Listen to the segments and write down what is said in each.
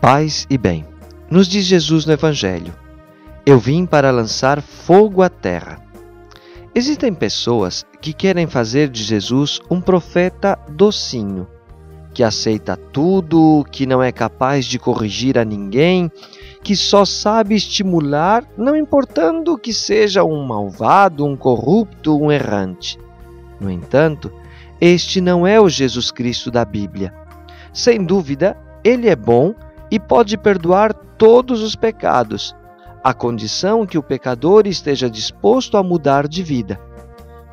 Paz e bem. Nos diz Jesus no Evangelho: Eu vim para lançar fogo à terra. Existem pessoas que querem fazer de Jesus um profeta docinho, que aceita tudo, que não é capaz de corrigir a ninguém, que só sabe estimular, não importando que seja um malvado, um corrupto, um errante. No entanto, este não é o Jesus Cristo da Bíblia. Sem dúvida, ele é bom e pode perdoar todos os pecados, à condição que o pecador esteja disposto a mudar de vida.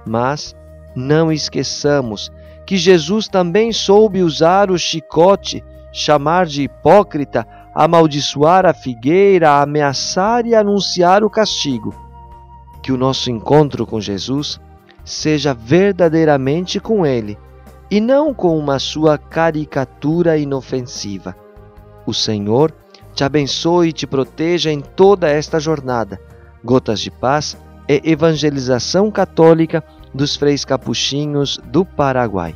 Mas não esqueçamos que Jesus também soube usar o chicote, chamar de hipócrita, amaldiçoar a figueira, ameaçar e anunciar o castigo. Que o nosso encontro com Jesus seja verdadeiramente com Ele e não com uma sua caricatura inofensiva. O Senhor te abençoe e te proteja em toda esta jornada. Gotas de Paz é evangelização católica dos freis capuchinhos do Paraguai.